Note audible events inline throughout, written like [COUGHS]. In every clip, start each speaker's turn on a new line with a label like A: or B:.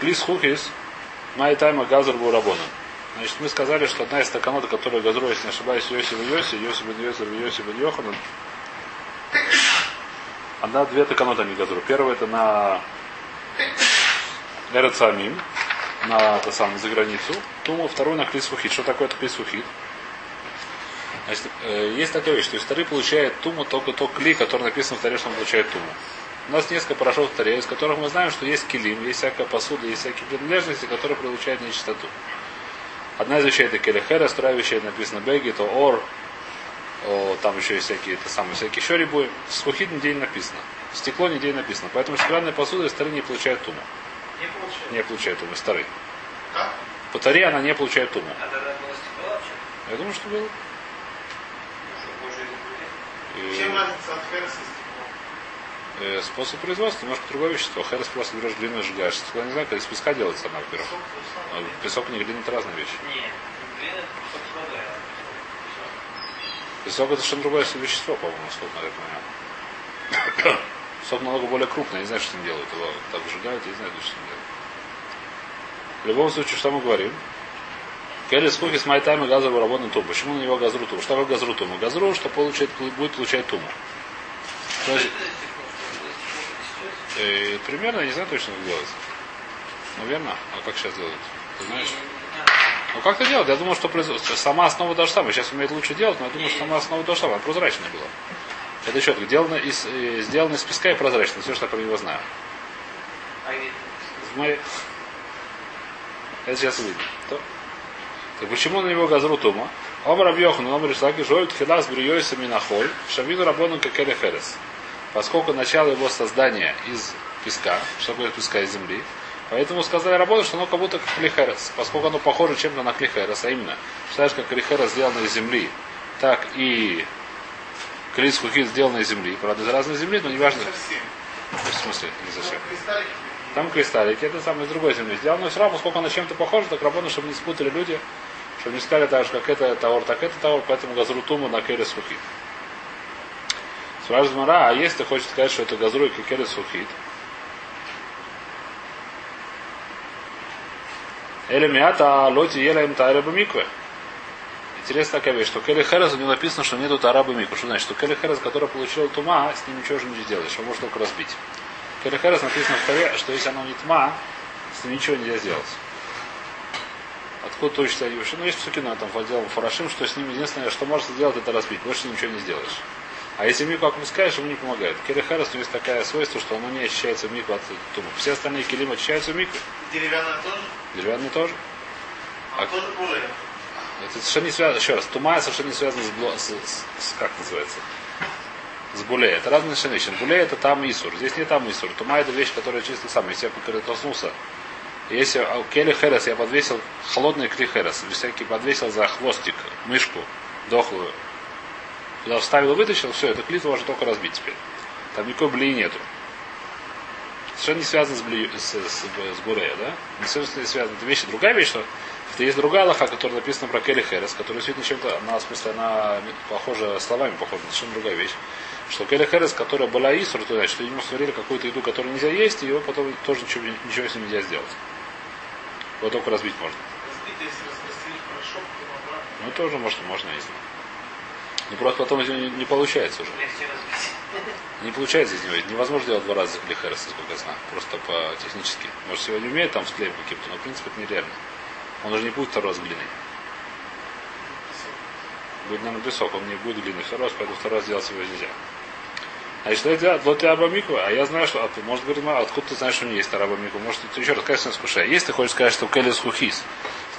A: Клис хукис, май тайма газар бурабона. Значит, мы сказали, что одна из стаканот, которая газру, если не ошибаюсь, Йоси в Йоси, Йоси бен Йоси Йоси бен Йоханан, одна, две таканота не газру. Первая это на Эрецамим, на это самое, за границу. Туму, второй на Клисфухит. Что такое это Клисфухит? Значит, э, есть такая вещь, что из Тары получает Туму только тот кли, который написан в Таре, что он получает Туму. У нас несколько порошков Таре, из которых мы знаем, что есть килим, есть всякая посуда, есть всякие принадлежности, которые получают нечистоту. Одна из вещей это келехера, вторая вещь это написано беги, то ор, о, там еще есть всякие, это самые всякие еще рибы. Схухит нигде не написано. Стекло нигде не написано. Поэтому шоколадная посуда из Тары не получает Туму.
B: Не
A: получает Туму из Тары.
B: Как?
A: По Таре она не получает Туму.
C: А тогда было стекло вообще?
A: Я думаю, что было.
C: Ну.
A: И,
B: Чем разница от стеклом?
A: Э, способ производства немножко другое вещество. Херес просто берешь глину и сжигаешь. Стекло не знаю, как из песка делается
B: же
A: А. Песок не глина это разные вещи.
C: Нет, песок
A: это совершенно другое вещество, по-моему, насколько я понимаю. [COUGHS] Песок намного более крупный, я не знаю, что с ним делают. Его так сжигают, я не знаю, что с ним делают. В любом случае, что мы говорим? Келли скуки с майтами газового работы туму. Почему на него газру туму? Что такое газру туму? Газру, что получает, будет получать туму. То есть, э, примерно, я не знаю точно, как делается. Наверное. А как сейчас делают? Ты знаешь? Ну как это делать? Я думаю, что производство. Сама основа та же самая. Сейчас умеет лучше делать, но я думаю, что сама основа та же самая. Она прозрачная была. Это еще так, сделано из, э, сделано из песка и прозрачно. Все, что я про него знаю.
C: А
A: В моей... Это сейчас увидим. То. Так почему на него газру тума? Омар Абьохан, Омар Ишлаки, Жоют Хилас Бриойса Минахоль, Шавину Рабону Какере Херес. Поскольку начало его создания из песка, что такое песка из земли, поэтому сказали работу, что оно как будто как клихерес, поскольку оно похоже чем-то на клихерес, а именно, считаешь, как клихерес сделано из земли, так и клис хухит сделано из земли, правда, из разной земли, но неважно,
B: Совсем.
A: в смысле, не.
B: Ну, Кристаллики.
A: Там кристаллики, это самое из другой земли сделано. Но все равно, поскольку оно чем-то похоже, так работа, чтобы не спутали люди, чтобы не сказали так же, как это товар, так это товар, поэтому газру туму на келе сухит. Спрашивает Мара, а если ты хочешь сказать, что это газру и келе сухит, Или мята лоти ела им тараба микве. Интересная такая вещь, что Келли Херес у него написано, что нету тараба микве. Что значит? Что Келли Херес, который получил тума, с ним ничего же не сделаешь, он может только разбить. Келли Херес написано в таре, что если оно не тма, с ним ничего нельзя сделать. Откуда точно они вышли? Ну, есть псуки на этом отделом Фарашим, что с ним единственное, что может сделать, это разбить. Больше ничего не сделаешь. А если мику опускаешь, ему не помогает. Келли Херес у него есть такое свойство, что оно не ощущается в мику от тума. Все остальные килим ощущаются в мику.
B: Деревянная тоже?
A: Деревянные тоже.
B: А
A: А-
B: тоже более.
A: Это совершенно не связано, еще раз, тума совершенно не связано с, бло- с, с- с- как называется, с буле. Это разные совершенно вещи. Буле это там Исур. Здесь не там Исур. Тума это вещь, которая чисто сам. Если я прикоснулся, если а, Келли Херес я подвесил холодный кли Херес, всякий подвесил за хвостик мышку дохлую, туда вставил и вытащил, все, это клит можно только разбить теперь. Там никакой блии нету. Совершенно не связано с, бли, с, с, с Бурея, да? Не совершенно не связано. Это вещь, другая вещь, что это есть другая лоха, которая написана про Келли Херес, которая действительно чем-то, она, в смысле, она похожа, словами похожа, совершенно другая вещь. Что Келли Херес, которая была Исур, то значит, что ему сварили какую-то еду, которую нельзя есть, и его потом тоже ничего, ничего с ним нельзя сделать. Его только разбить можно.
B: Разбито, если порошок, то.
A: Ну, тоже можно, можно есть. Но просто потом из него не, не получается уже. Не получается из него. невозможно делать два раза для Хереса, сколько я знаю. Просто по технически. Может, сегодня умеет там с клеем каким-то, но в принципе это нереально. Он уже не будет второй раз глиной. Будет, наверное, песок, он не будет глиной второй раз, поэтому второй раз делать его нельзя. А это делать? Вот я Абамику, а я знаю, что, а ты, может, говорит, «Ма, откуда ты знаешь, что у нее есть Арабамику? Может, ты еще расскажешь, что скушай. Если ты хочешь сказать, что Келес Хухис,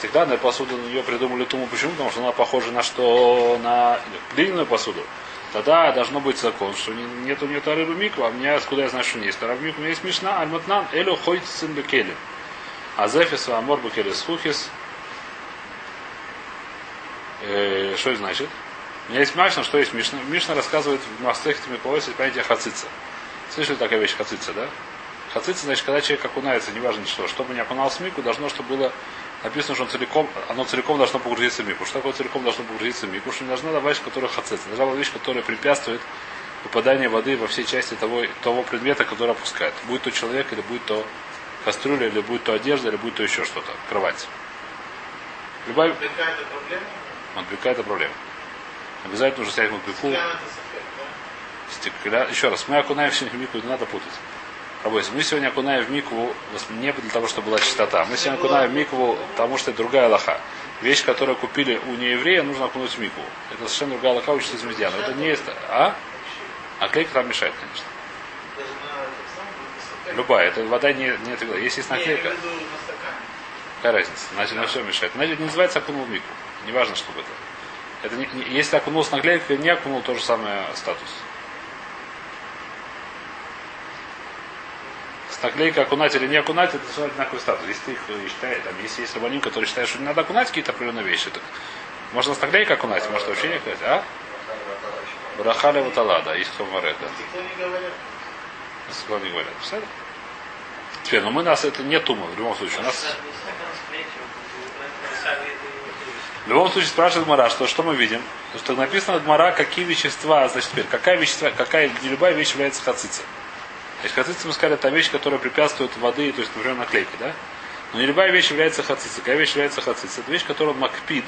A: стеклянная посуда, нее придумали туму, почему? Потому что она похожа на что? На глиняную посуду. Тогда должно быть закон, что не- нету нет рыбы миква, а у меня откуда я знаю, что не есть. Раб миква, у меня есть мишна, альматнан, элю ходит сын бекелин. А зефис, амор бекелис хухис. Э, Что это значит? У меня есть Мишна, что есть Мишна. Мишна рассказывает в Мастехте Миколосе понятие хацица. Слышали такая вещь хацица, да? Хацица, значит, когда человек окунается, неважно что, чтобы не окунался в мику, должно, чтобы было написано, что он целиком, оно целиком должно погрузиться в мику. Что такое целиком должно погрузиться в мику? Что не должна быть вещь, которая хацица. Должна быть вещь, которая препятствует попаданию воды во все части того, того предмета, который опускает. Будет то человек или будет то кастрюля, или будет то одежда, или будет то еще что-то. Кровать. Любая
B: Какая-то проблема?
A: мадбека это проблема. Обязательно нужно снять мадбеку.
B: Это?
A: Стекля... Еще раз, мы окунаем сегодня в мику, не надо путать. Рабойся, мы сегодня окунаем в микву не для того, чтобы была чистота. Мы сегодня окунаем в микву, потому что это другая лоха. Вещь, которую купили у нееврея, нужно окунуть в микву. Это совершенно другая лоха, учится из медиана. Это не есть... А? А клейка там мешает, конечно. Любая. Это вода не, не отвела. Если есть наклейка, какая разница? Значит, на все мешает. Значит, не называется окунул в мику. Неважно, что это. Это не, не- если окунул с наклейкой, не окунул, то же самое статус. С наклейкой окунать или не окунать, это совершенно одинаковый статус. Если их э, считаешь, там, если есть рабаним, который считает, что не надо окунать какие-то определенные вещи, так можно с наклейкой окунать, может вообще не окунать, а? Брахали ватала, да, есть говорит, да.
B: Стекло не говорят.
A: Представляете? Теперь, но мы нас это не тума, в любом случае. У нас В любом случае спрашивает Гмара, что, что мы видим? Что написано в Гмара, какие вещества, значит, теперь, какая вещества, какая, любая вещь является хацицей. Значит, хацица, мы сказали, это вещь, которая препятствует воды, то есть, например, наклейка, да? Но не любая вещь является хацицей. Какая вещь является хацицей? Это вещь, которая макпид.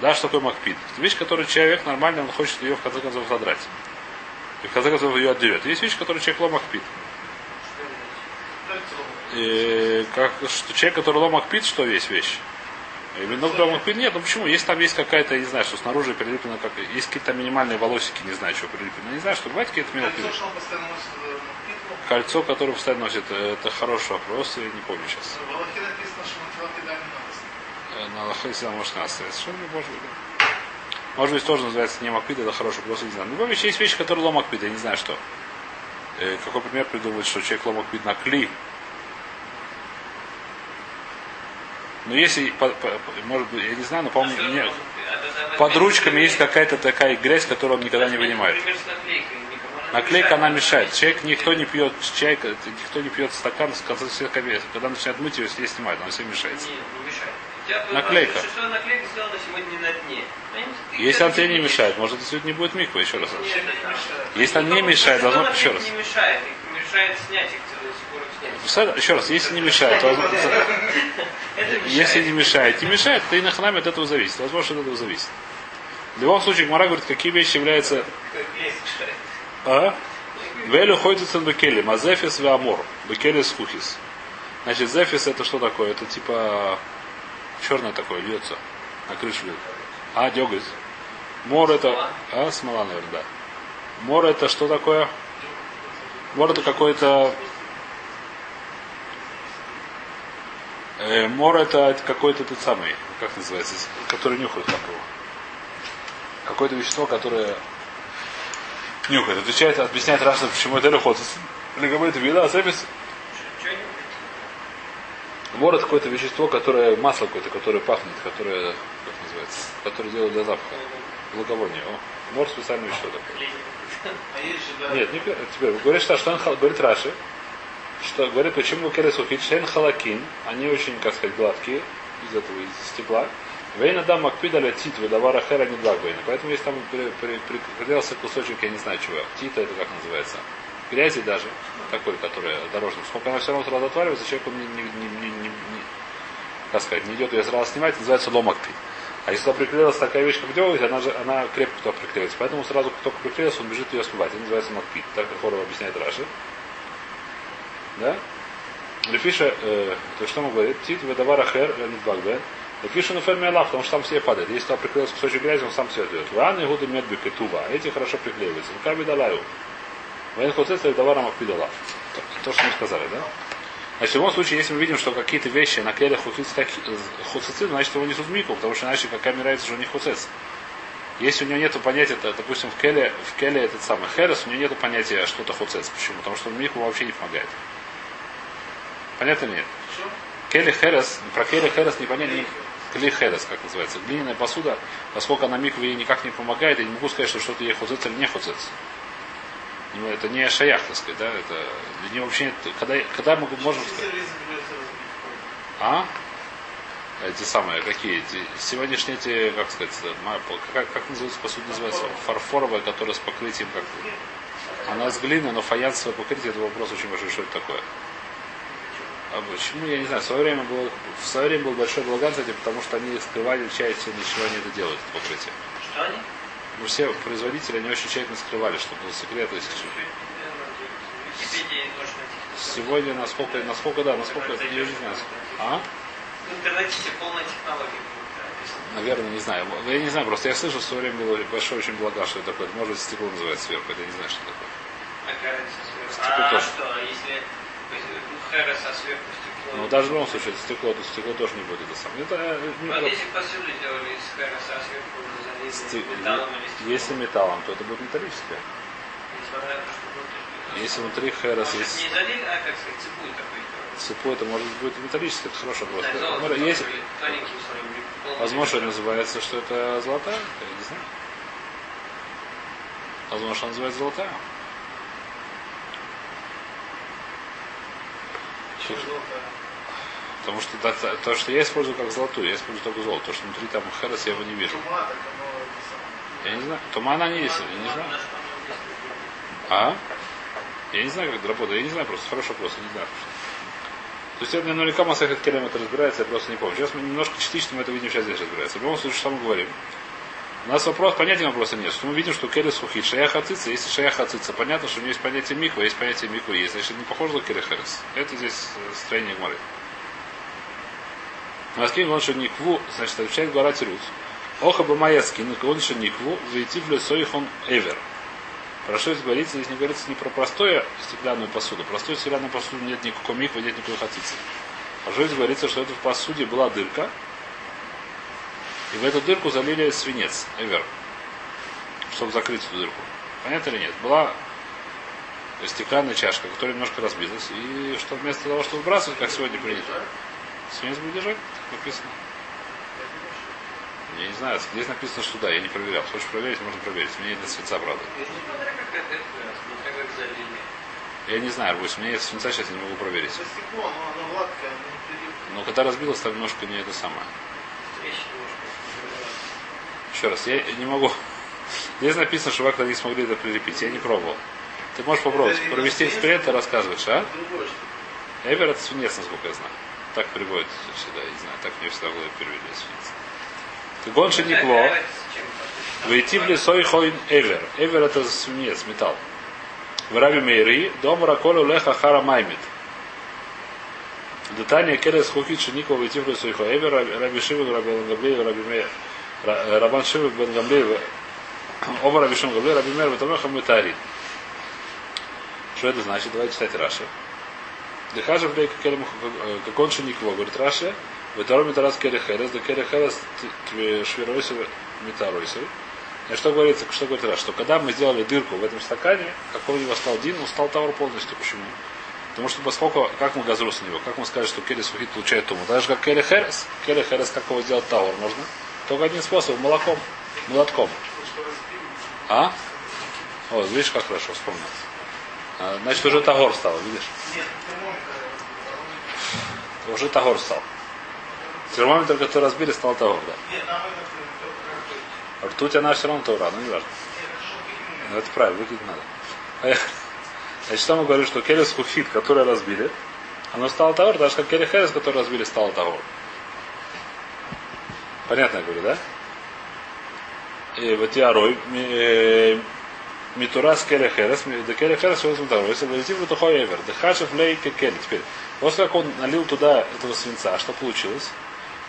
A: Да, что такое макпид? Это вещь, которую человек нормально, он хочет ее в конце концов задрать. И в конце концов ее отдерет. Есть вещь, которую человек.
B: Кольцо.
A: И как, что человек, который ломакпид, что весь вещь? Именно в ломакпид нет, ну почему? Есть там есть какая-то, я не знаю, что снаружи прилеплено, как, есть какие-то минимальные волосики, не знаю, что прилеплено. Не знаю, что бывает какие-то мелкие
B: Кольцо, э.
A: Кольцо, которое постоянно носит, э, это хороший вопрос, я не помню сейчас.
B: В Аллахе написано, что на.
A: Э, Аллахе сила может нас. Совершенно может быть. Может быть, тоже называется не макпид, это хороший вопрос, не знаю. В любом случае, есть вещи, которые ломакпид, я не знаю что. Какой пример придумать, что человек ломакпид на кли, Но если, по- по- может быть, я не знаю, но, по-моему, мне- под ручками есть какая-то такая грязь, которую он никогда не вынимает. Наклейка, она мешает. Человек, никто не пьет чай, никто не пьет стакан, с кабинет. Когда начинает мыть ее, все снимают, она мешается.
C: Не мешает.
A: Наклейка.
C: Ты
A: Если она тебе не мешает, может, сегодня не будет миква, еще раз.
C: Нет.
A: Если она не мешает, должно быть еще раз.
C: мешает снять их
A: Еще раз, если не мешает, то если не мешает, не мешает, то и на ханаме от этого зависит. Возможно, от этого зависит. В любом случае, Гмара говорит, какие вещи являются. А? Велю ходит сын бекели, мазефис ве амор. Бекели с хухис. Значит, зефис это что такое? Это типа черное такое, льется. На крышу льет. А, деготь. Мор это... А, смола, наверное, да. Мор это что такое? Мор это какой-то... Э, мор это какой-то тот самый, как называется, который нюхает как его. Какое-то вещество, которое нюхает. Отвечает, объясняет Раша, почему это лихот. Или говорит, вида, запись. Мор это какое-то вещество, которое, масло какое-то, которое пахнет, которое, как называется, которое делают для запаха. Благовоние. О, мор специальное вещество такое. [LAUGHS]
B: А.
A: Нет, не пер- теперь. Говорит, что, он говорит Раши, что говорит, почему келес ухит, шен халакин, они очень, как сказать, гладкие, из этого, из стекла. Вейна дам макпида ля тит, выдавара хера не двагвейна. Поэтому если там при- при- при- приделался кусочек, я не знаю чего, тита это как называется, грязи даже, такой, который дорожный. Сколько она все равно сразу отваливается, человек он не, не, не, не, не- как сказать, не идет ее сразу снимать, называется ломакпи. А если туда приклеилась такая вещь, как деготь, она же она крепко туда приклеивается. Поэтому сразу, как только приклеился, он бежит ее смывать. Это называется макпит. Так как Хорова объясняет Раши. Да? Лефиша, э, то что он говорит? Птит ведавара хер леонид багбен. Лефиша ну ферми Аллах, потому что там все падает. Если туда приклеился кусочек грязи, он сам все отдает. Ван и гуды медби кетува. Эти хорошо приклеиваются. Как бедалаю. Вен хоцец ведавара макпид Аллах. То, то, что мы сказали, да? Значит, в любом случае, если мы видим, что какие-то вещи на клере хуцецит, значит его несут в мику, потому что иначе какая мирается, что у них хуцец. Если у него нет понятия, допустим, в келе, в келе этот самый херес, у него нет понятия что-то хуцец. Почему? Потому что в мику вообще не помогает. Понятно нет? Келе херес, про келе херес непонятно. не- Кли херес, как называется. Глиняная посуда, поскольку она микве никак не помогает, я не могу сказать, что что-то ей хуцец или не хуцец. Ну, Это не шаях, так сказать, да, это для нее вообще нет, когда, когда мы можем сказать, а? Эти самые, какие? Эти, сегодняшние эти, как сказать, как, как называется посуда называется? Фарфоровая, которая с покрытием как Она с глины, но фаянсовое покрытие, это вопрос очень большой, что это такое. А почему, я не знаю, в свое время был, в свое время был большой балаган с этим, потому что они скрывали тщательно, из чего они это делают, это покрытие.
C: Что они?
A: Ну, все производители, они очень тщательно скрывали, чтобы был секрет. Если... Сегодня, насколько, насколько, да, насколько, я не знаю. А?
C: В интернете полная технология.
A: Наверное, не знаю. Я не знаю, просто я слышал, что в свое время было большой очень благо, что это такое. Может быть, стекло называется сверху, это я не знаю, что такое. Стекло
C: А
A: тоже.
C: что, если ну, а?
A: Ну, даже в любом случае, это стекло, то стекло тоже не будет это. Это, э, ну,
C: Вот если посуду делали из Хэроса, а сверху залили
A: сте-
C: металлом или?
A: Если металлом, то это будет металлическое.
C: Несмотря на то, что внутри стекло.
A: Если внутри хэрос есть
C: не залили, а как сказать, цепую такой
A: цепу, это может быть металлическое, это хороший вопрос.
C: Так, золото,
A: есть- Возможно, это называется, что это золотая, я не знаю. Возможно, что она называется золотая.
B: Золото.
A: Потому что да, та- то, что я использую как золотую, я использую только золото. То, что внутри там хэрос, я его не вижу.
B: Так.
A: Я не знаю. Туман они есть, я не знаю. А? Я не знаю, как это работает. Я не знаю просто. Хороший вопрос, я не знаю. То есть это наверняка Масахет Келем это разбирается, я просто не помню. Сейчас мы немножко частично мы это видим, сейчас здесь разбирается. В любом случае, что мы говорим? У нас вопрос, понятия вопроса нет. Что мы видим, что Келес Хухит, Шая Хацица, если Шая Хацица, понятно, что у него есть понятие Миква, есть понятие Миква, есть. Значит, не похоже на Келе Херес. Это здесь э, строение Гмары. Маскин он никву, значит, отвечает Гора Тирус. Оха скин, он еще никву, войти в лесоихон эвер. Про что здесь говорится? Здесь не говорится не про простую стеклянную посуду. Простую стеклянную посуду нет никакого миквы, нет никакой хацицы. А что здесь говорится, что это в посуде была дырка, и в эту дырку залили свинец, эвер, чтобы закрыть эту дырку. Понятно или нет? Была стеклянная чашка, которая немножко разбилась, и что вместо того, чтобы выбрасывать, как сегодня принято, свинец будет держать, как написано. Я не знаю, здесь написано, что да, я не проверял. Хочешь проверить, можно проверить. Мне нет свинца, правда. Я не знаю, Арбуз, нет свинца, сейчас не могу проверить.
B: Но
A: когда разбилось, там немножко не это самое. Еще раз, я не могу. Здесь написано, что вы не смогли это прилепить. Я не пробовал. Ты можешь попробовать. Провести эксперимент, ты рассказываешь, а? Эвер это свинец, насколько я знаю. Так приводит сюда, я не знаю, так мне всегда в голове перевели свинец. Гонши не
C: Какая
A: кло.
C: разница, чем это?
A: Войти в лесой хойн эвер. Эвер это свинец, металл. В Раби Мейри, дом Раколу Леха Хара Маймит. Детание Келес Хукит Шиникова войти в лесой хойн эвер. Раби Шивен, Раби Лангаблеев, Раби Мейр. Рабан Шивен Бен Гамлеев. Оба Раби Шивен Гамлеев, Раби Мейр, Ватамеха Митари. Что это значит? Давайте читать Раши. Дехажа влей как он шиникво, говорит Раши. Второй метарас кере херес, да кере херес швиройсов метаройсов. И что говорится, что говорит Раш, что когда мы сделали дырку в этом стакане, какой у него стал дин, он стал товар полностью. Почему? Потому что поскольку, как мы газрус на него, как мы сказали, что Келли Сухит получает туму, даже как Келли Херес, как его сделать тауэр можно, только один способ, молоком, молотком. А? О, видишь, как хорошо вспомнил. А, значит, уже Тагор стал, видишь? Уже Тагор стал. Термометр, который разбили, стал Тагор, да.
B: Только
A: А ртуть она все равно Таура, ну не важно. Ну, это правильно, выкинуть надо. Поехали. Значит, что мы говорим, что Келес Хуфит, который разбили, оно стало Таур, даже как Келли Херес, который разбили, стало Таур. Понятно я говорю, да? И вот я рой, Митурас Келли Херес, да Келли Херес, что это Таур. Если говорите, вот тухой Эвер, да Хашев Лей Келли. Теперь, после как он налил туда этого свинца, что получилось?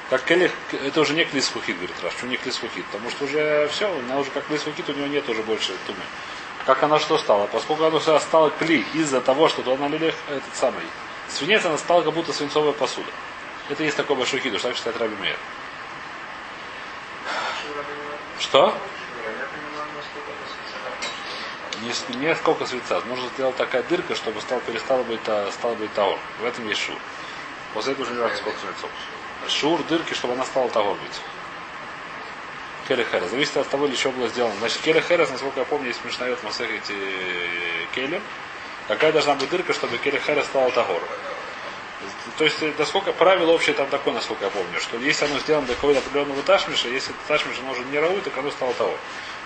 A: Как Келли, это уже не клис хухит, говорит Раш. Почему не клис хухит? Потому что уже все, она уже как клис хухит, у него нет уже больше тумы. Как она что стала? Поскольку она уже стала кли из-за того, что туда налили этот самый свинец, она стала как будто свинцовая посуда. Это есть такой большой хидуш, так считает Раби Мейер. Что? Не, не сколько свинца. Нужно сделать такая дырка, чтобы стал, перестала быть, та- стала быть таор. В этом есть шур. После этого уже не важно, сколько свинцов. Шур дырки, чтобы она стала таор быть. Келли Херес. Зависит от того, для чего было сделано. Значит, Келли Херес, насколько я помню, есть смешная в Масехете Келем. Какая должна быть дырка, чтобы Келли Херес стала Тагор? То есть, э, насколько правило общее там такое, насколько я помню, что если оно сделано для какого-то определенного ташмиша, если ташмиш оно уже не рау, так оно стало того.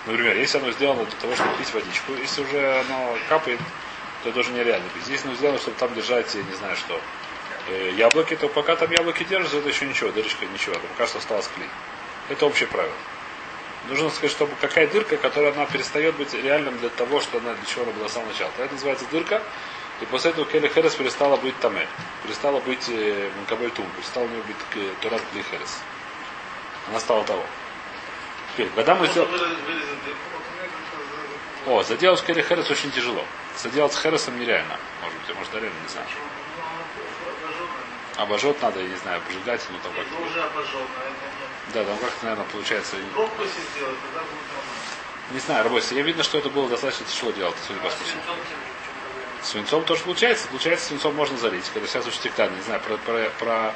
A: Например, если оно сделано для того, чтобы пить водичку, если уже оно капает, то это уже нереально пить. Если оно сделано, чтобы там держать, я не знаю что, э, яблоки, то пока там яблоки держатся, это еще ничего, дырочка ничего, это пока что осталось клей. Это общее правило. Нужно сказать, чтобы какая дырка, которая она перестает быть реальным для того, что она для чего она была с самого начала. Это называется дырка, и после этого Келли Херес перестала быть Таме, перестала быть э, Манкабель Тум, перестала у нее быть э, Турат Кли Херес. Она стала того. Теперь, когда мы сделали... О, заделать с Келли Херес очень тяжело. Заделать с Хересом нереально. Может быть, а может, реально, не знаю.
B: Ну, обожженная.
A: Обожжет надо, я не знаю, обжигать, ну там как-то.
B: уже.
A: Да, там как-то, наверное, получается.
B: Пробку если сделать, тогда будет нормально.
A: Не знаю, Рабойся, я видно, что это было достаточно тяжело делать, судя по
C: А с
A: вкусу.
C: Свинцом
A: тоже получается. Получается, свинцом можно залить. Когда сейчас очень стеклянно. Не знаю, про, про, про,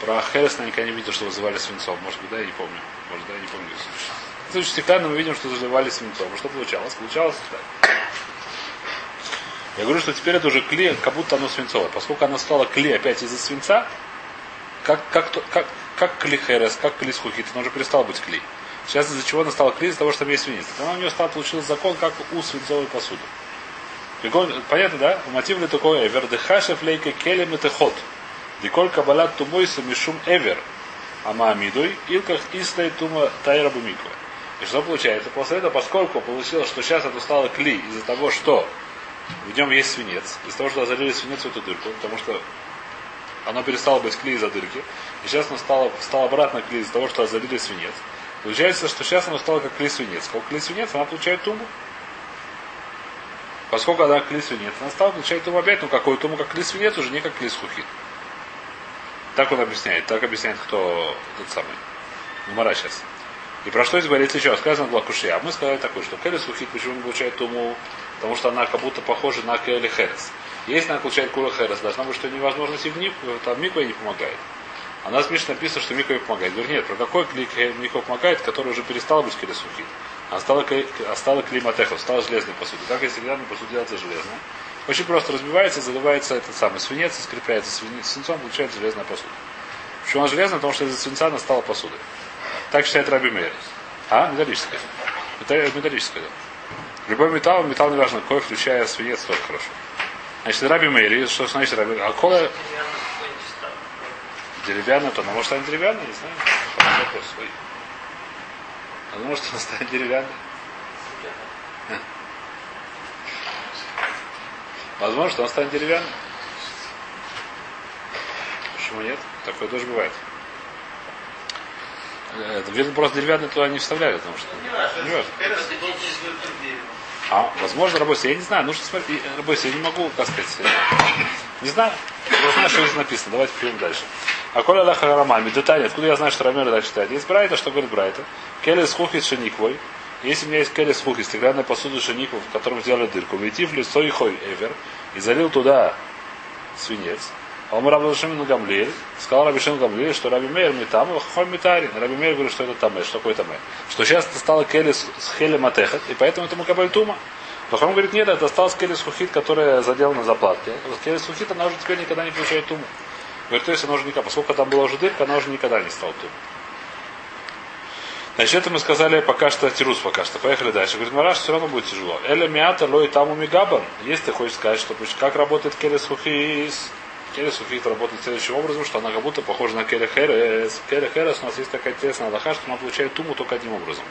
A: про Херес наверняка не видел, что вызывали свинцом. Может быть, да, я не помню. Может, да, я не помню. В случае стеклянно мы видим, что заливали свинцом. А что получалось? Получалось так. Я говорю, что теперь это уже клей, как будто оно свинцовое. Поскольку оно стало клей опять из-за свинца, как, как, как, как клей херес, как клей схухит, оно уже перестало быть клей. Сейчас из-за чего оно стало клей? Из-за того, что там есть свинец. Тогда у нее стал получился закон, как у свинцовой посуды. Понятно, да? Мотив ли такой эвер? Дехашев лейка келем и техот. Диколь кабалат тумойса мишум эвер. Амаамидуй, илках ислей тума тайра бумиква. И что получается? После этого, поскольку получилось, что сейчас это стало кли из-за того, что в нем есть свинец, из-за того, что залили свинец в эту дырку, потому что оно перестало быть кли из-за дырки, и сейчас оно стало, стало обратно кли из-за того, что залили свинец. Получается, что сейчас оно стало как кли свинец. Как кли свинец, она получает туму. Поскольку она кли свинец, она стала получать туму опять, ну какой туму, как кли свинец, уже не как кли схухит. Так он объясняет. Так объясняет кто тот самый. Гумара сейчас. И про что здесь говорит еще? Сказано было кушья. А мы сказали такое, что Келли сухит почему не получает туму? Потому что она как будто похожа на Келли Херес. Если она получает Кула Херес, должна быть, что невозможно идти в Ник, там Миква не помогает. А у нас в Мишне написано, что Миква помогает. Говорит, нет, про какой клик Миква помогает, который уже перестал быть Келли сухит. А стала, стала климатехов, стала железной посудой. Как если глянуть посуду делается железная? Очень просто разбивается, заливается этот самый свинец, и скрепляется свинцом, получается железная посуда. Почему она железная? Потому что из-за свинца она стала посудой. Так считает Раби Мейер. А? Металлическая. Металлическая, да. Любой металл, металл неважно какой, включая свинец, тоже хорошо. Значит, Раби Мейер, что значит Раби А кола деревянная, то она может стать деревянной, не знаю. Вопрос. Ой. А может она станет деревянной? Возможно, что она станет деревянной. Почему нет? Такое тоже бывает. Э, Это, видно, просто деревянный туда не вставляли, потому что...
B: Не важно.
A: А, возможно, рабочий. Я не знаю, нужно смотреть. Рабочий, я не могу, как сказать. э, [LAUGHS] Не знаю. Я знаю, что здесь написано. Давайте пойдем дальше. А коля Аллаха Рамами, детали, откуда я знаю, что Рамер дальше читает? Есть Брайта, что говорит Брайта? Келли с хухи шениквой. Если у меня есть келли с хухи, стеклянная посуда шениквой, в котором сделали дырку, войти в лицо и хой эвер, и залил туда свинец, а он Раби Шимон Гамлиэль, сказал Раби Шимон что Раби Мейер Митам, Хой Митарин. Раби Мейер говорит, что это Таме, что такое Таме. Что сейчас это стало Келли с Хелем Атехат, и поэтому это Макабаль Тума. Лохам говорит, нет, это осталось Келли Сухит, которая заделана заплатки. Келли Сухит, она уже теперь никогда не получает Туму. Есть она уже никогда, поскольку там была уже дырка, она уже никогда не стала Туму. Значит, это мы сказали пока что тирус пока что. Поехали дальше. Говорит, Мараш, все равно будет тяжело. Эля миата лой таму мигабан. Если ты хочешь сказать, что как работает келес хухис, келес хухис работает следующим образом, что она как будто похожа на келе херес. Келе херес у нас есть такая интересная аллаха, что она получает туму только одним образом.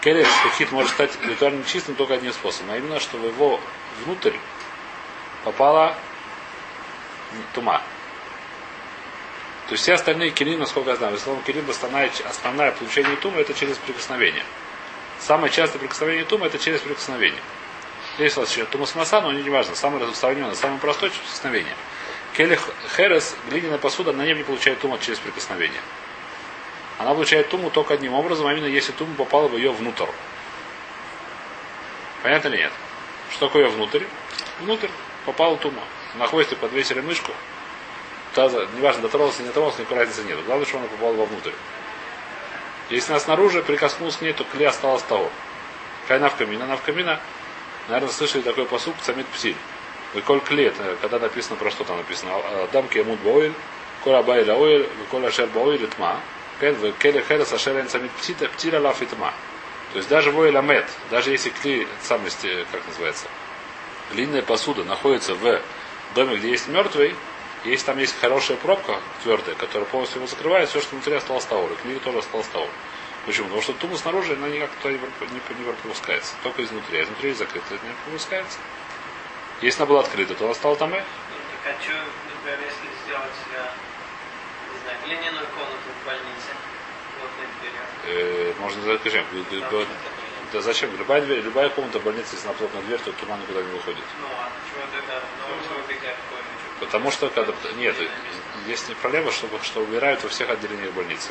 A: Келес хухит может стать ритуально чистым только одним способом, а именно, что в его внутрь попала тума. То есть все остальные килим, насколько я знаю, словом килим основная, основное получение тума это через прикосновение. Самое частое прикосновение тума это через прикосновение. Здесь у вас еще тума смаса, но не важно. Самое распространенное, самое простое через прикосновение. Келли херес, глиняная посуда, на ней не получает тума через прикосновение. Она получает туму только одним образом, а именно если тума попала в ее внутрь. Понятно или нет? Что такое внутрь? Внутрь попала тума. На хвосте подвесили мышку, таза, неважно, дотронулся, не дотронулся, никакой разницы нет. Главное, что она попала вовнутрь. Если она снаружи прикоснулась к ней, то клей осталось того. Какая навкамина? Навкамина, наверное, слышали такой посук самит псиль. Выколь клей, когда написано про что там написано. Дамки емут баоиль, коля байля оиль, выколь ашер баоиль тма. Келе херес ашер самит птиля лаф и тма. То есть даже войль амет, даже если клей, самости, как называется, длинная посуда находится в доме, где есть мертвый, Если там есть хорошая пробка твердая, которая полностью его закрывает, все, что внутри осталось таур. И книга тоже осталась таур. Почему? Потому что тума снаружи, она никак туда не, не, не пропускается. Только изнутри. А изнутри закрыта, это не пропускается. Если она была открыта, то она стала там и.
C: Ну, так а что, например, если сделать, э, не знаю, глиняную комнату в больнице, дверью?
A: Э, можно закажем.
C: Там
A: Да зачем? Любая дверь, любая комната в больнице, если на плотная дверь, то туман никуда не выходит.
C: Ну, а чего тогда? Ну, если убегает в
A: Потому что когда. Нет, есть не проблема, что, что умирают во всех отделениях больницы.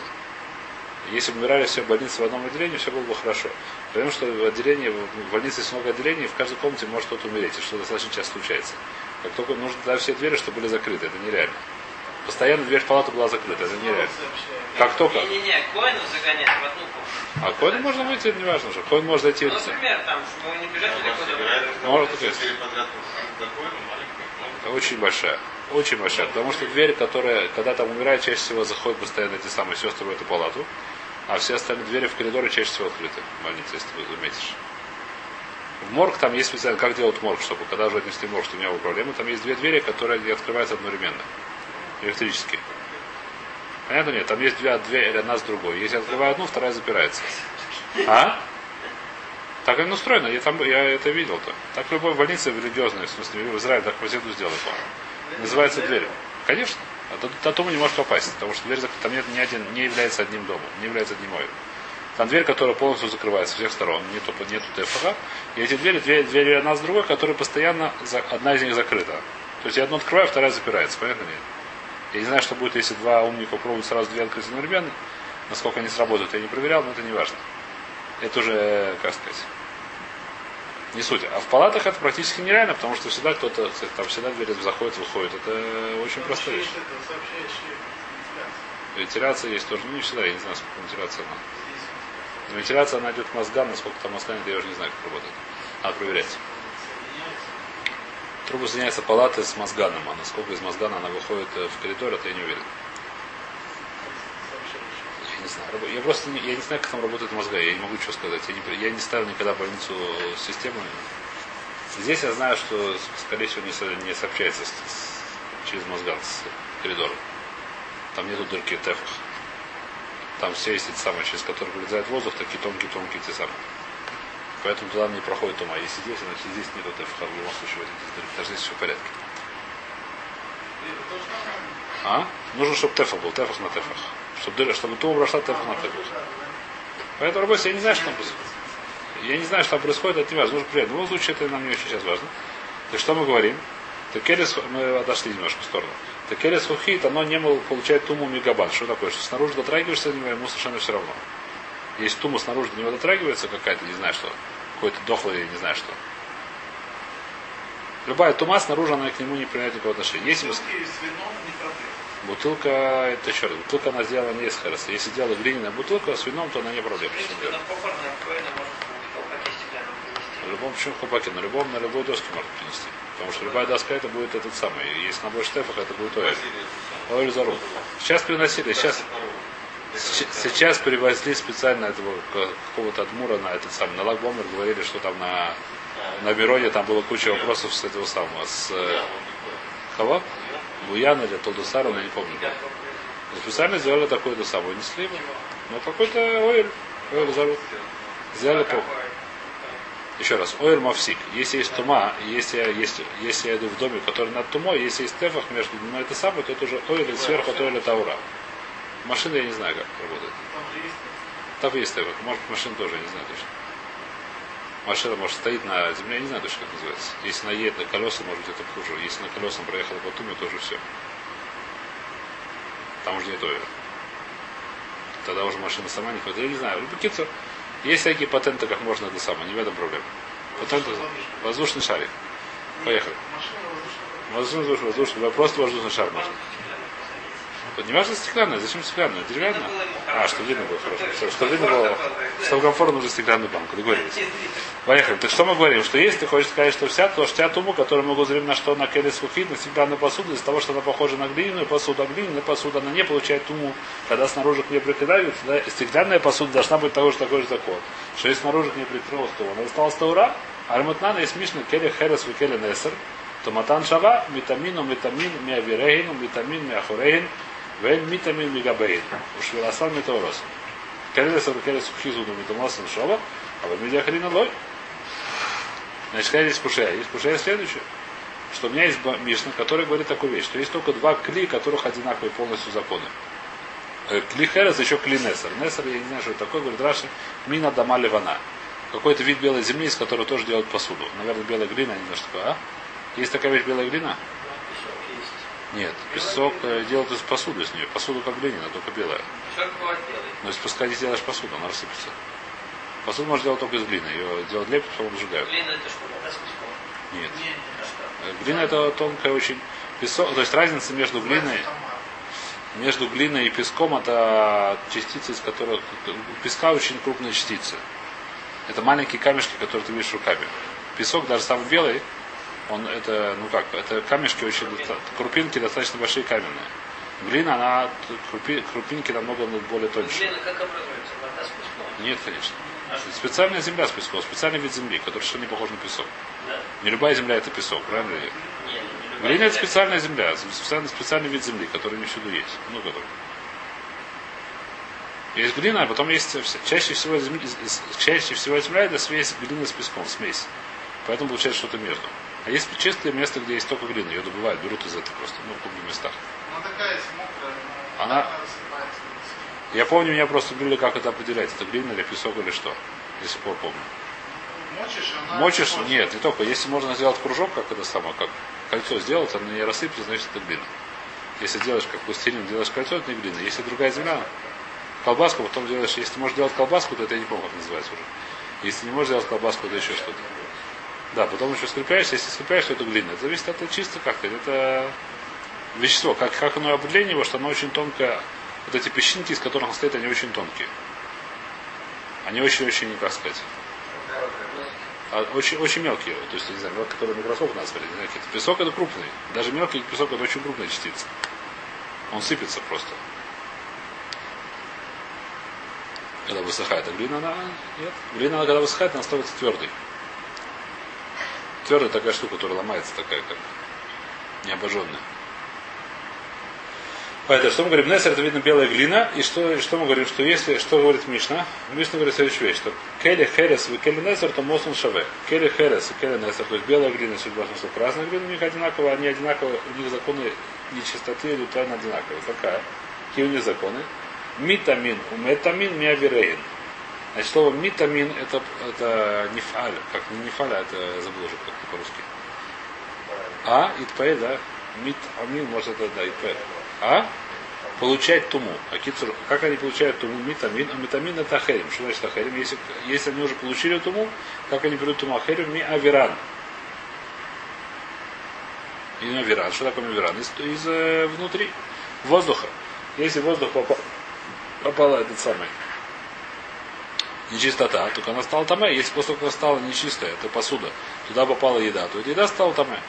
A: Если бы умирали все больницы в одном отделении, все было бы хорошо. Потому что в отделении, в больнице есть много отделений, в каждой комнате может кто-то умереть, и что достаточно часто случается. Как только нужно тогда все двери, чтобы были закрыты, это нереально. Постоянно дверь в палату была закрыта, это нереально. Как только.
C: Не-не-не, коину загонять в одну комнату.
A: А коин можно выйти, не важно же. Коин может зайти.
C: Ну, например, там, чтобы не бежать до
A: Может. Очень большая. Очень большая. Потому что дверь, которая, когда там умирает, чаще всего заходят постоянно эти самые сестры в эту палату. А все остальные двери в коридоре чаще всего открыты в больнице, если ты заметишь. В морг там есть специально, как делают морг, чтобы когда уже отнесли морг, чтобы не было проблемы, там есть две двери, которые не открываются одновременно. Электрические. Понятно нет? Там есть две, две одна с другой. Если открываю одну, вторая запирается. А? Так оно устроено, я, там, я это видел-то. Так любой больнице в религиозной, в смысле, в Израиле так по сделали, по Называется дверь. Конечно. А до, до дома не может попасть, потому что дверь закрыта. Там нет ни один, не является одним домом, не является одним оем. Там дверь, которая полностью закрывается с всех сторон, нету, нету ТФХ. И эти двери, две двери одна с другой, которые постоянно, одна из них закрыта. То есть я одну открываю, вторая запирается, понятно нет? Я не знаю, что будет, если два умника попробуют сразу две открыть одновременно. Насколько они сработают, я не проверял, но это не важно. Это уже, как сказать, не суть. А в палатах это практически нереально, потому что всегда кто-то, там всегда дверь заходит, выходит. Это очень простая вещь. Вентиляция есть тоже. Ну, не всегда, я не знаю, сколько вентиляция она. Но вентиляция она идет к мозгам, насколько там мозга нет, я уже не знаю, как работает. Надо проверять. Трубы соединяются палаты с мозганом, а насколько из мозгана она выходит э, в коридор, это я не уверен. Я не знаю. Я просто не, я не знаю, как там работает мозга, я не могу ничего сказать. Я не, я не ставил никогда больницу систему. Здесь я знаю, что, скорее всего, не, не сообщается с, с, через мозган с коридором. Там нету дырки в тефах. Там все есть эти самые, через которые вылезает воздух, такие тонкие-тонкие те самые. Поэтому туда не проходит ума. Если здесь, значит здесь нету ТФХ в любом случае в этих дырок. Даже здесь все в порядке. А? Нужно, чтобы тефах был, тефах на тефах. Чтобы, чтобы тефах на тефах. Поэтому, работа, я не знаю, что там происходит. Я не знаю, что там происходит, это не важно. Нужно приятно. В любом случае, это нам не очень сейчас важно. Так что мы говорим? Так Келес, мы отошли немножко в сторону. Так Келес Хухит, оно не получает туму мегабан. Что такое? Что снаружи дотрагиваешься до него, ему совершенно все равно. Если тума снаружи до него дотрагивается какая-то, не знаю что, какой-то дохлый, не знаю что. Любая тума снаружи, она к нему не принимает никакого отношения. Если бутылка, это еще раз, бутылка она сделала не из херса. Если делала глиняная бутылка с вином, то она не проблема. На любом почему хупаке, на любом, на любой доске можно принести. Потому что любая доска это будет этот самый. Если на больше штефах, это будет оэль. Оэль за руку. Сейчас приносили, сейчас, сейчас привозли специально этого какого-то адмура на этот самый. На Лагбомер говорили, что там на, на Мироне там было куча вопросов с этого самого. С э, кого? Буяна или Толдусара, я не помню. Специально сделали такое то самое. Несли его. Ну какой-то. Оэль за руку. Взяли по. Еще раз, оэль мавсик. Если есть тума, если я, есть, если я иду в доме, который над тумой, если есть тефах между, но это самое, то это уже оэль сверху, то оэль таура. Машина я не знаю, как работает. Там есть тефах. Может машина тоже, я не знаю точно. Машина, может, стоит на земле, я не знаю точно, как называется. Если она едет на колеса, может быть, это хуже. Если на колесах проехала по туме, то уже все. Там уже не то. Тогда уже машина сама не ходит. Я не знаю. Любопытно. Есть всякие патенты, как можно это самое, не в этом проблема. Патенты, воздушный шарик. Поехали. Воздушный, воздушный, воздушный, просто воздушный шар можно. Не важно стеклянная, зачем стеклянная? Деревянная? А, что видно было хорошо. Все, что видно было, что комфортно уже стеклянную банку. Договорились. Поехали. Так что мы говорим? Что если ты хочешь сказать, что вся, то вся туму, которую мы говорим на что на келес фухит, на стеклянную посуду, из-за того, что она похожа на глиняную посуду, а глиняная посуда, она не получает туму, когда снаружи к ней прикидываются, да, стеклянная посуда должна быть того же такой же закон. Что если снаружи к ней прикрылась то она осталась таура, а альмутнана есть мишна келе херес в келе несер, то матан шава митамину митамин миавирейну митамин миахурейн вен митамин мигабейн. Уж веласан метеорос. Келес келес хизуну митамасан шова, а в медиахрина лой. Значит, какая здесь кушая? Есть кушая следующее. Что у меня есть Мишна, который говорит такую вещь, что есть только два кли, которых одинаковые полностью законы. Кли Херес, еще кли Несер. Несер, я не знаю, что это такое, говорит Раши, мина дама ливана. Какой-то вид белой земли, из которой тоже делают посуду. Наверное, белая глина, не знаю, что такое, а? Есть такая вещь белая глина? Нет, песок э, делают из посуды из нее. Посуду как глинина, только белая. Но из песка не сделаешь посуду, она рассыпется. Посуду можно делать только из глины. Ее делать лепят, потом сжигают.
C: Глина это что, вода с песком?
A: Нет.
B: Что?
A: Э, Глина это тонкая очень песок. То есть разница между глиной, между глиной и песком это частицы, из которых у песка очень крупные частицы. Это маленькие камешки, которые ты видишь руками. Песок, даже самый белый, он это, ну как, это камешки очень, крупинки достаточно большие каменные. Глина, она, крупи- крупинки намного более тоньше.
C: Глина как образуется? Вода с песком?
A: Нет, конечно.
C: А?
A: Специальная земля с песком, специальный вид земли, который совершенно не похож на песок.
C: Да.
A: Не любая земля это песок, правильно? ли?
C: Не,
A: Глина это специальная земля, специальный, специальный вид земли, который не всюду есть. Ну, который. Есть глина, а потом есть чаще всего, земля, чаще всего земля это смесь глины с песком, смесь. Поэтому получается что-то между. А есть чистое место, где есть только глина, ее добывают, берут из этого просто, ну, в крупных местах.
B: Ну такая мокрая,
A: Она-. Я помню, меня просто говорили, как это определять, это глина или песок или что. До сих пор помню.
B: Мочишь, она...
A: Мочишь?
B: портится.
A: Нет, не только. Если можно сделать кружок, как это самое, как кольцо сделать, оно не рассыпется, значит это глина. Если делаешь как пластилин, делаешь кольцо, это не глина. Если другая земля, колбаску, потом делаешь, если ты можешь делать колбаску, то это я не помню, как называется уже. Если не можешь делать колбаску, то еще что-то. Да, потом еще скрепляешься, если скрепляешь, то это глина. Это зависит от чисто как-то. Это вещество. Как, как оно определение его, что оно очень тонкое. Вот эти песчинки, из которых он стоит, они очень тонкие. Они очень-очень, как сказать, а очень, очень мелкие, то есть, не знаю, вот, которые микроскоп надо смотреть, не знаю, какие-то. Песок это крупный. Даже мелкий песок это очень крупная частица. Он сыпется просто. Когда высыхает. А глина, она нет. Глина, она, когда высыхает, она становится твердой. Твердая такая штука, которая ломается такая, как необожженная. Поэтому, что мы говорим? Несер это видно белая глина. И что, что мы говорим? Что если, что говорит Мишна? Мишна говорит следующую вещь, что Келли Херес и Келли Несер, то Мосун Шаве. Келли Херес и Келли Несер, то есть белая глина, судьба что красная глина, у них одинаково, они одинаково, у них законы нечистоты тайны одинаковые. Какая? Какие у них законы? Митамин, у метамин миавирейн. Значит, слово митамин это, это нефаль. Как не нефаль, а это забыл уже как по-русски. А, итпэ, да. Митамин, может это да, итпэ. А? Получать туму. А кицур, как они получают туму? Митамин. А метамин это ахерим. Что значит ахерим? Если, если они уже получили туму, как они берут туму ахерим? Ми авиран. И не авиран. Что такое авиран? Из, из э, внутри воздуха. Если воздух попал, попала этот самый нечистота, только она стала таме. Если после того, как стала нечистая, это посуда, туда попала еда, то еда стала таме.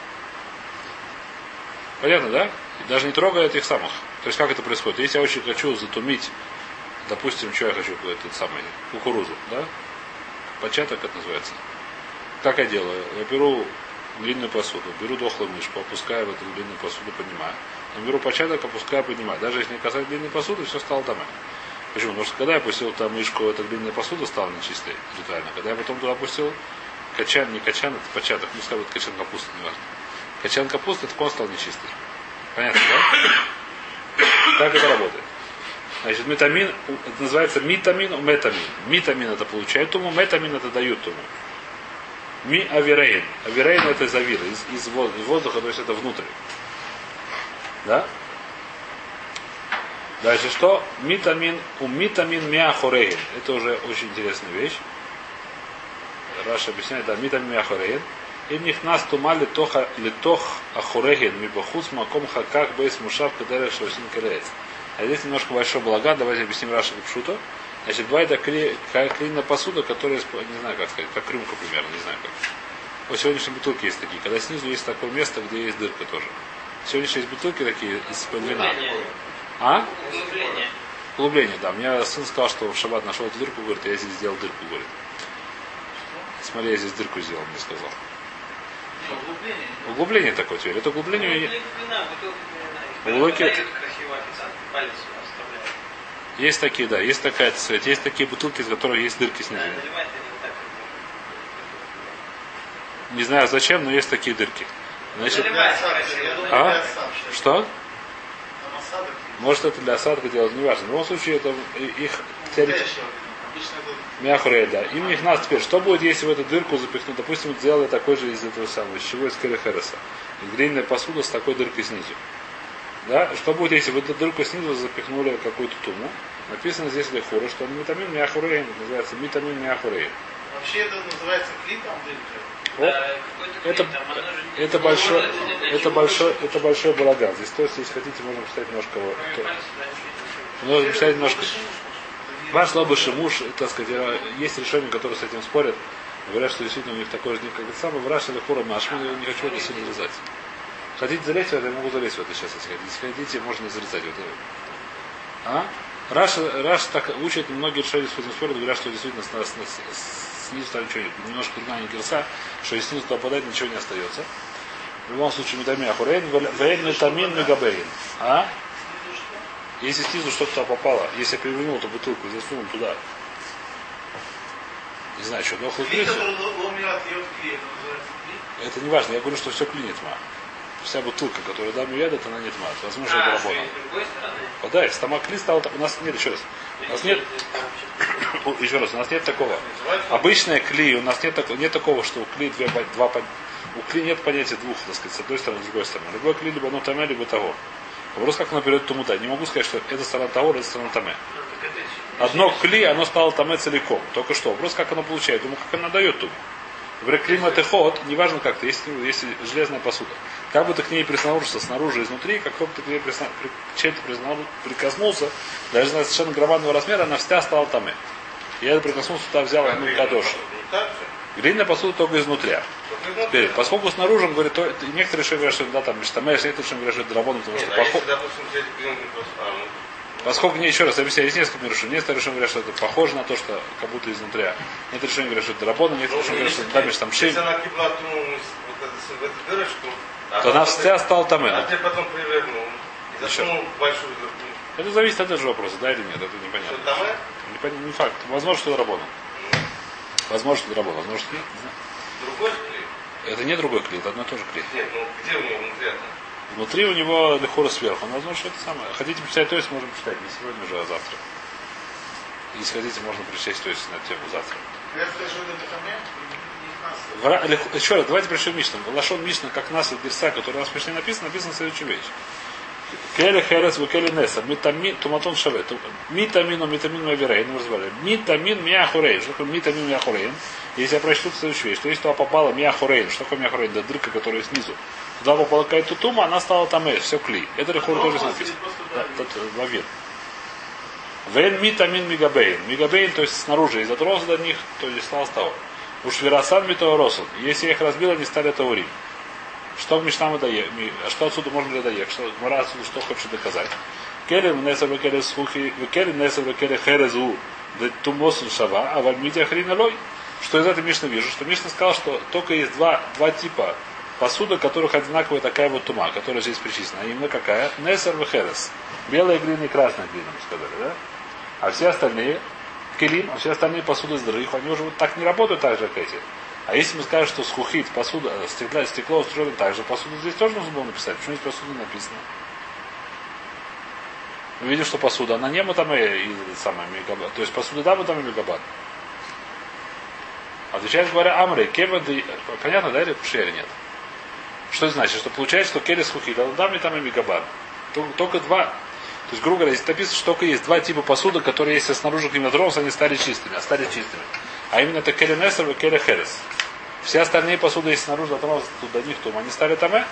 A: Понятно, да? И даже не трогая этих самых. То есть как это происходит? Если я очень хочу затумить, допустим, что я хочу, этот самый, кукурузу, да? Початок это называется. Как я делаю? Я беру длинную посуду, беру дохлую мышку, опускаю в эту длинную посуду, поднимаю. Я беру початок, опускаю, поднимаю. Даже если не касать длинной посуды, все стало там. Почему? Потому что когда я опустил там мышку, эта длинная посуда стала нечистой ритуально. Когда я потом туда опустил качан, не качан, это початок, ну скажем, это качан капусты, не важно. Качан капусты, так он стал нечистый. Понятно, да? Так это работает. Значит, метамин, это называется митамин у метамин. Митамин это получает туму, метамин это дают туму. Ми авирейн. Авирейн это из авира, из, из воздуха, то есть это внутрь. Да? Дальше что? Митамин, у митамин миахорейн. Это уже очень интересная вещь. Раша объясняет, да, митамин миахорейн. Им них нас тума литоха литох ахурегин мибахуц маком хаках бейс мушав кадерах шлосин керец. А здесь немножко большой балаган, давайте объясним Раша Пшута. Значит, бывает кли, клинная посуда, которая, не знаю как сказать, как рюмка примерно, не знаю как. Вот сегодняшние бутылки есть такие, когда снизу есть такое место, где есть дырка тоже. Сегодняшние бутылки такие из вина.
C: Углубление.
A: А?
C: Углубление.
A: Углубление, да. Мне сын сказал, что в шаббат нашел эту дырку, говорит, я здесь сделал дырку, говорит. Смотри, я здесь дырку сделал, мне сказал.
B: углубление.
A: Углубление такое теперь. Это
C: Ну,
A: углубление... У
C: палец оставляет.
A: Есть такие, да, есть такая, так сказать, есть такие бутылки, из которых есть дырки снизу. Не знаю зачем, но есть такие дырки. Значит, А? что?
B: Там осадок.
A: Может это для осадка делать, неважно. В любом случае, это их теоретически...
B: Настоящий оригинал. Обычно это
A: Мяхурей, да. Им них нас теперь. Что будет, если в эту дырку запихнуть? Допустим, сделали такой же из этого самого, из чего из Керехереса. Глиняная посуда с такой дыркой снизу. Да? Что будет, если в эту дырку снизу запихнули какую-то туму? Написано здесь лехура, что митамин мяхурей, называется митамин мяхурей.
B: Вообще это называется клипом дырка.
A: Вот. Это,
C: не-
A: это большой,
C: это не
A: большой, это большой балаган. Здесь то есть, если хотите, можно поставить немножко.
C: Кроме
A: то-
C: не
A: Можно поставить немножко.
B: Не-
A: Ваш и муж, так сказать, э, есть решения, которые с этим спорят. Говорят, что действительно у них такой же день, как и самый враж или хура машмин, я не хочу это сильно залезать. Хотите залезть в это, я могу залезть в это сейчас, если хотите. Если хотите, можно залезать в это. А? Раш, Раш так учит, многие решили спорят, говорят, что действительно с, с- с- снизу там ничего нет. Немножко другая герса, что если снизу туда попадает, ничего не остается. В любом случае, медами ахурейн, вейн метамин мегабейн. А? Если снизу что-то туда попало, если я перевернул эту бутылку и засунул туда, не знаю, что,
B: называется клей.
A: это не важно. Я говорю, что все клинит ма. Вся бутылка, которую дам едет, она нет мат. Возможно, это
C: А, что,
A: работа. Вот да, стомак клей стал, у нас нет, еще раз, у нас нет, [COUGHS] еще раз, у нас нет такого. Обычная клей, у нас нет, такого, нет такого, что у клей две, два, у клей нет понятия двух, так сказать, с одной стороны, с другой стороны. Любой клей либо оно таме, либо того. Вопрос, как оно перейдет тому да. Не могу сказать, что это сторона того, это сторона таме.
C: Ну, это еще-
A: Одно кли, оно стало таме целиком. Только что. Вопрос, как оно получает. Думаю, как оно дает туму. И ход, неважно как-то, если, если железная посуда. Как бы ты к ней присоединился снаружи изнутри, как только ты к ней присна- при- чем-то признал- прикоснулся, даже на совершенно громадного размера, она вся стала таме. Я это прикоснулся, туда взял одну кадош. Глиняная посуда только изнутри. Теперь, поскольку снаружи, он говорит, то, некоторые еще говорят, что да, там мештамеш, некоторые еще говорят, что это драбон, потому что
D: Нет, а
A: похо-
D: если, допустим, взять клининг просто... Ну,
A: Поскольку, не, еще раз объясняю, есть несколько решений. Некоторые решения говорят, что это похоже на то, что как будто изнутри. Некоторые решения говорят, что это рабона, некоторые решения говорят, что это дамиш там шим.
D: Если она кипла это, в эту дырочку,
A: То она вся стала там
D: А ты потом перевернул и засунул большую дырку.
A: Это зависит от этого вопроса, да или нет, это
D: Что
A: непонятно.
D: там э?
A: Не, не факт. Возможно, что это рабона. Возможно, что это рабона, возможно, что нет.
D: Другой клей?
A: Это не другой клей, это одно и то же клей.
D: Нет, ну где у него внутри?
A: Внутри у него лихора сверху. Он, возможно, что это самое. Хотите почитать, то есть можем почитать. Не сегодня уже, а завтра. Если хотите, можно прочесть, то есть на тему завтра. Еще раз, давайте пришли Мишна. Лашон Мишна, как нас и Герса, который у нас в Мишне написано, написано следующая вещь. Келе херес векеле неса. Митамин, туматон шаве. Митамину, митамин маверейн. Мы разговаривали. Митамин мяхурейн. Что такое митамин мяхурейн? Если я прочту следующую вещь, то есть туда попала мяхурейн. Что такое мяхурейн? Да дырка, которая снизу. Туда попала какая-то тума, она стала там э, все клей. Это лихур тоже написано. Вавир. Вен митамин мигабейн. Мигабейн, то есть снаружи, из отрос до них, то есть стал того. Уж верасан митооросун. Если я их разбил, они стали таурим. Что в Мишнам дае? А что отсюда можно ли доехать? Что Мара отсюда что хочет доказать? Келем несер векеле схухи, векелем несер векеле херезу, да тумосун шава, а вальмите ахриналой. Что из этой Мишны вижу? Что Мишна сказал, что только есть два, два типа посуды, которых одинаковая такая вот тума, которая здесь причислена. А именно какая? Несер вехерес. Белая глина и красная глина, мы сказали, да? А все остальные, келим, а все остальные посуды дрых, они уже вот так не работают так же, как эти. А если мы скажем, что схухит, посуда, э, стекло, стекло устроено так же, посуду здесь тоже нужно было написать. Почему здесь посуда не написано? Мы видим, что посуда, она не мутаме и самая мегабат. То есть посуда да мутаме мегабат. Отвечает, говоря, Амрей, Кева, да- понятно, да, или или нет? Что это значит? Что получается, что Келес Хухит, а там и там и Мегабан. Только, два. То есть, грубо говоря, здесь написано, что только есть два типа посуды, которые, если снаружи к ним они стали чистыми, а стали чистыми. А именно это Келенесер и Келе Херес. Все остальные посуды, если снаружи дотронулся до них, то они стали таме.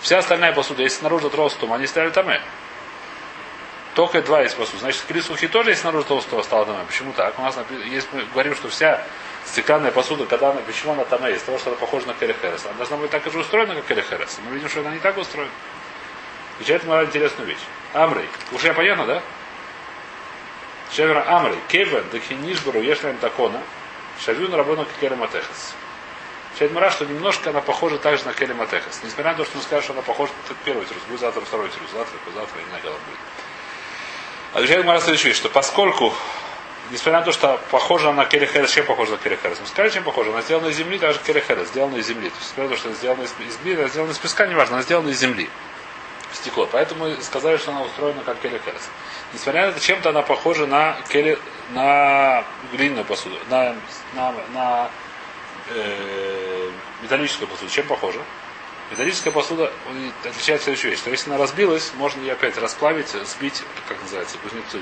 A: Вся остальная посуда, если снаружи дотронулся, то они стали таме. Только два есть посуды. Значит, крисухи тоже есть снаружи толстого стала таме. Почему так? У нас если мы говорим, что вся стеклянная посуда, когда она, почему она таме, из того, что она похожа на керехерес. Она должна быть так же устроена, как керехерес. Мы видим, что она не так устроена. Отвечает мораль интересную вещь. Амрей. Уж я понятно, да? Шевера Амрей. Кевен, Дахинишбару, Ешлем Такона. Шавюн рабону келем матехас. Чает Мара, что немножко она похожа также на келем матехас. Несмотря на то, что мы скажем, что она похожа на первый трус. Будет завтра второй трус. Завтра, завтра, не знаю, когда будет. Отвечает Мара следующую вещь, что поскольку несмотря на то, что похожа на Керехерес, чем похожа на Керехерес? Мы сказали, чем похожа? Она сделана из земли, даже Керехерес, сделана из земли. То есть, несмотря на то, что она сделана из, из глины, она сделана из песка, неважно, она сделана из земли. Стекло. Поэтому сказали, что она устроена как Керехерес. Несмотря на это, чем-то она похожа на, келе, на глиняную посуду, на, на, на э, металлическую посуду. Чем похожа? Металлическая посуда отличает следующую вещь, что если она разбилась, можно ее опять расплавить, сбить, как называется, кузнецы,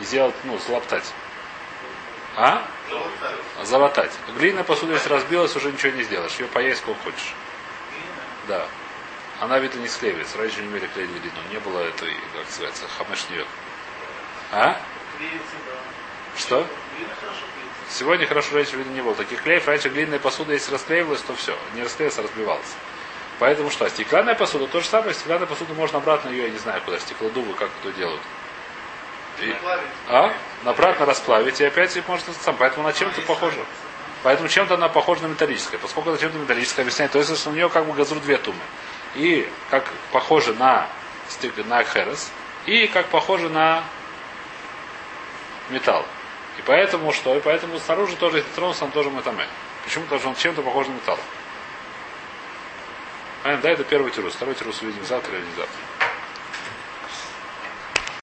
A: и сделать, ну, залоптать. А? Залатать. Глиняная посуда, если разбилась, уже ничего не сделаешь. Ее поесть сколько хочешь. Да. Она, видно, не склеивается. Раньше не умели клеить глину. Не было этой, как называется, хамеш не А? Что? Сегодня хорошо раньше, видно, не было таких клеев. Раньше глиняная посуда, если расклеивалась, то все. Не расклеивалась, а разбивалась. Поэтому что? Стеклянная посуда, то же самое. Стеклянная посуда можно обратно ее, я не знаю куда, стеклодувы, как это делают. И- а? Обратно расплавить, и опять их можно сам. Поэтому она чем-то похожа. Поэтому чем-то она похожа на металлическое. Поскольку она чем-то металлическое, объясняет, то есть, что у нее как бы газру две тумы. И как похоже на, на херес, и как похоже на металл. И поэтому что? И поэтому снаружи тоже, если тронулся, он тоже метаме. Почему? Потому что он чем-то похож на металл. Понятно, да, это первый тирус. Второй тирус увидим завтра или не завтра.